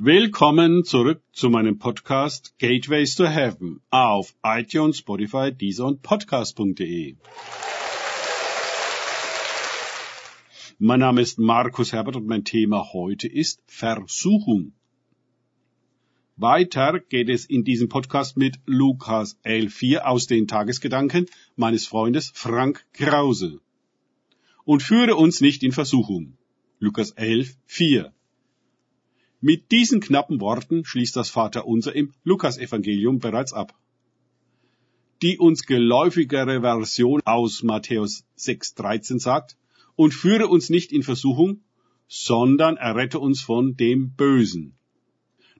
Willkommen zurück zu meinem Podcast Gateways to Heaven auf iTunes, Spotify, Deezer und Podcast.de. Mein Name ist Markus Herbert und mein Thema heute ist Versuchung. Weiter geht es in diesem Podcast mit Lukas 11.4 aus den Tagesgedanken meines Freundes Frank Krause. Und führe uns nicht in Versuchung. Lukas 11.4 mit diesen knappen Worten schließt das Vaterunser im Lukasevangelium bereits ab. Die uns geläufigere Version aus Matthäus 6,13 sagt, und führe uns nicht in Versuchung, sondern errette uns von dem Bösen.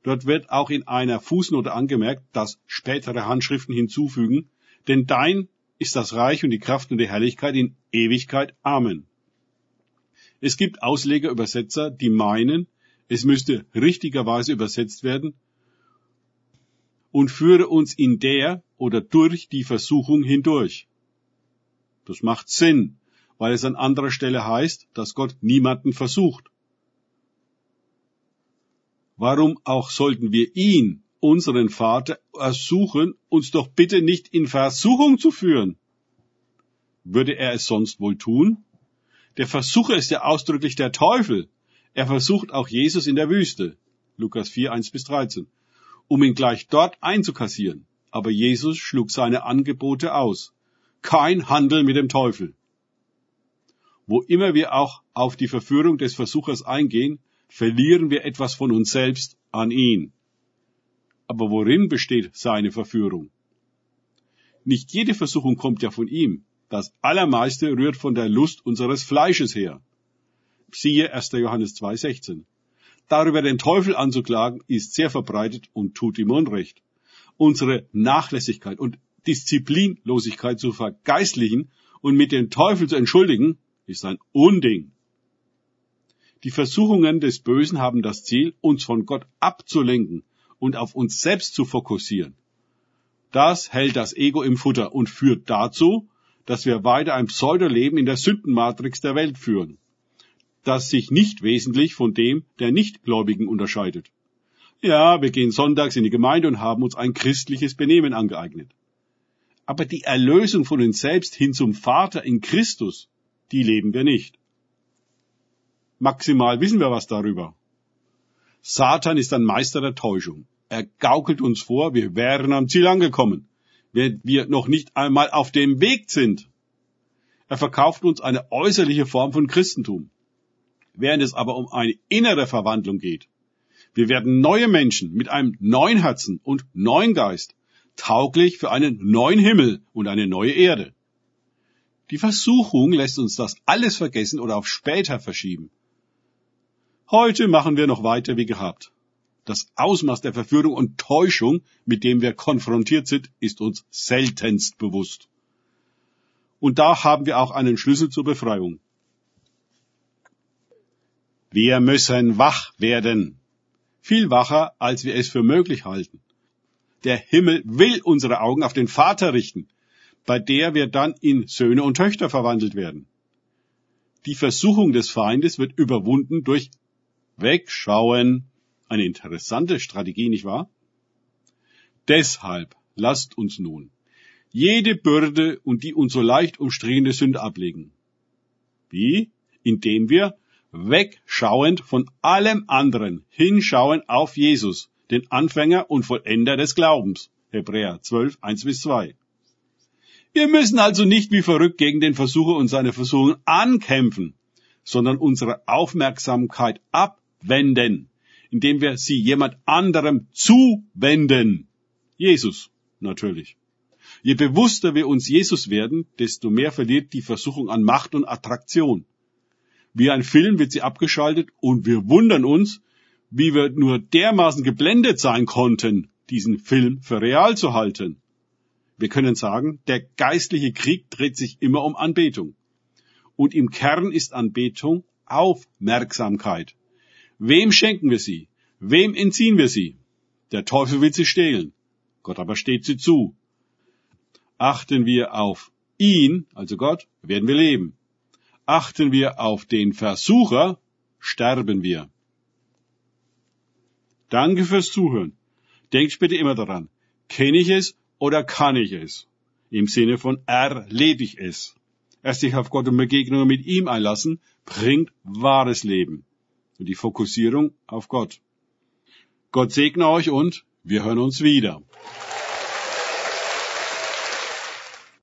Dort wird auch in einer Fußnote angemerkt, dass spätere Handschriften hinzufügen, denn dein ist das Reich und die Kraft und die Herrlichkeit in Ewigkeit. Amen. Es gibt Ausleger, Übersetzer, die meinen, es müsste richtigerweise übersetzt werden und führe uns in der oder durch die Versuchung hindurch. Das macht Sinn, weil es an anderer Stelle heißt, dass Gott niemanden versucht. Warum auch sollten wir ihn, unseren Vater, ersuchen, uns doch bitte nicht in Versuchung zu führen? Würde er es sonst wohl tun? Der Versucher ist ja ausdrücklich der Teufel. Er versucht auch Jesus in der Wüste, Lukas 4, 1 bis 13, um ihn gleich dort einzukassieren. Aber Jesus schlug seine Angebote aus. Kein Handel mit dem Teufel. Wo immer wir auch auf die Verführung des Versuchers eingehen, verlieren wir etwas von uns selbst an ihn. Aber worin besteht seine Verführung? Nicht jede Versuchung kommt ja von ihm. Das Allermeiste rührt von der Lust unseres Fleisches her. Siehe 1. Johannes 2,16. Darüber den Teufel anzuklagen, ist sehr verbreitet und tut ihm Unrecht. Unsere Nachlässigkeit und Disziplinlosigkeit zu vergeistlichen und mit dem Teufel zu entschuldigen, ist ein Unding. Die Versuchungen des Bösen haben das Ziel, uns von Gott abzulenken und auf uns selbst zu fokussieren. Das hält das Ego im Futter und führt dazu, dass wir weiter ein Pseudoleben in der Sündenmatrix der Welt führen das sich nicht wesentlich von dem der Nichtgläubigen unterscheidet. Ja, wir gehen sonntags in die Gemeinde und haben uns ein christliches Benehmen angeeignet. Aber die Erlösung von uns selbst hin zum Vater in Christus, die leben wir nicht. Maximal wissen wir was darüber. Satan ist ein Meister der Täuschung. Er gaukelt uns vor, wir wären am Ziel angekommen, wenn wir noch nicht einmal auf dem Weg sind. Er verkauft uns eine äußerliche Form von Christentum während es aber um eine innere Verwandlung geht. Wir werden neue Menschen mit einem neuen Herzen und neuen Geist, tauglich für einen neuen Himmel und eine neue Erde. Die Versuchung lässt uns das alles vergessen oder auf später verschieben. Heute machen wir noch weiter wie gehabt. Das Ausmaß der Verführung und Täuschung, mit dem wir konfrontiert sind, ist uns seltenst bewusst. Und da haben wir auch einen Schlüssel zur Befreiung. Wir müssen wach werden. Viel wacher, als wir es für möglich halten. Der Himmel will unsere Augen auf den Vater richten, bei der wir dann in Söhne und Töchter verwandelt werden. Die Versuchung des Feindes wird überwunden durch Wegschauen. Eine interessante Strategie, nicht wahr? Deshalb lasst uns nun jede Bürde und die uns so leicht umstrichende Sünde ablegen. Wie? Indem wir wegschauend von allem anderen, hinschauen auf Jesus, den Anfänger und Vollender des Glaubens. Hebräer 12, 1 bis 2. Wir müssen also nicht wie verrückt gegen den Versucher und seine Versuchungen ankämpfen, sondern unsere Aufmerksamkeit abwenden, indem wir sie jemand anderem zuwenden. Jesus, natürlich. Je bewusster wir uns Jesus werden, desto mehr verliert die Versuchung an Macht und Attraktion. Wie ein Film wird sie abgeschaltet und wir wundern uns, wie wir nur dermaßen geblendet sein konnten, diesen Film für real zu halten. Wir können sagen, der geistliche Krieg dreht sich immer um Anbetung. Und im Kern ist Anbetung Aufmerksamkeit. Wem schenken wir sie? Wem entziehen wir sie? Der Teufel will sie stehlen. Gott aber steht sie zu. Achten wir auf ihn, also Gott, werden wir leben. Achten wir auf den Versucher, sterben wir. Danke fürs Zuhören. Denkt bitte immer daran. Kenne ich es oder kann ich es? Im Sinne von erlebe ich es. Erst sich auf Gott und Begegnungen mit ihm einlassen, bringt wahres Leben. Und die Fokussierung auf Gott. Gott segne euch und wir hören uns wieder.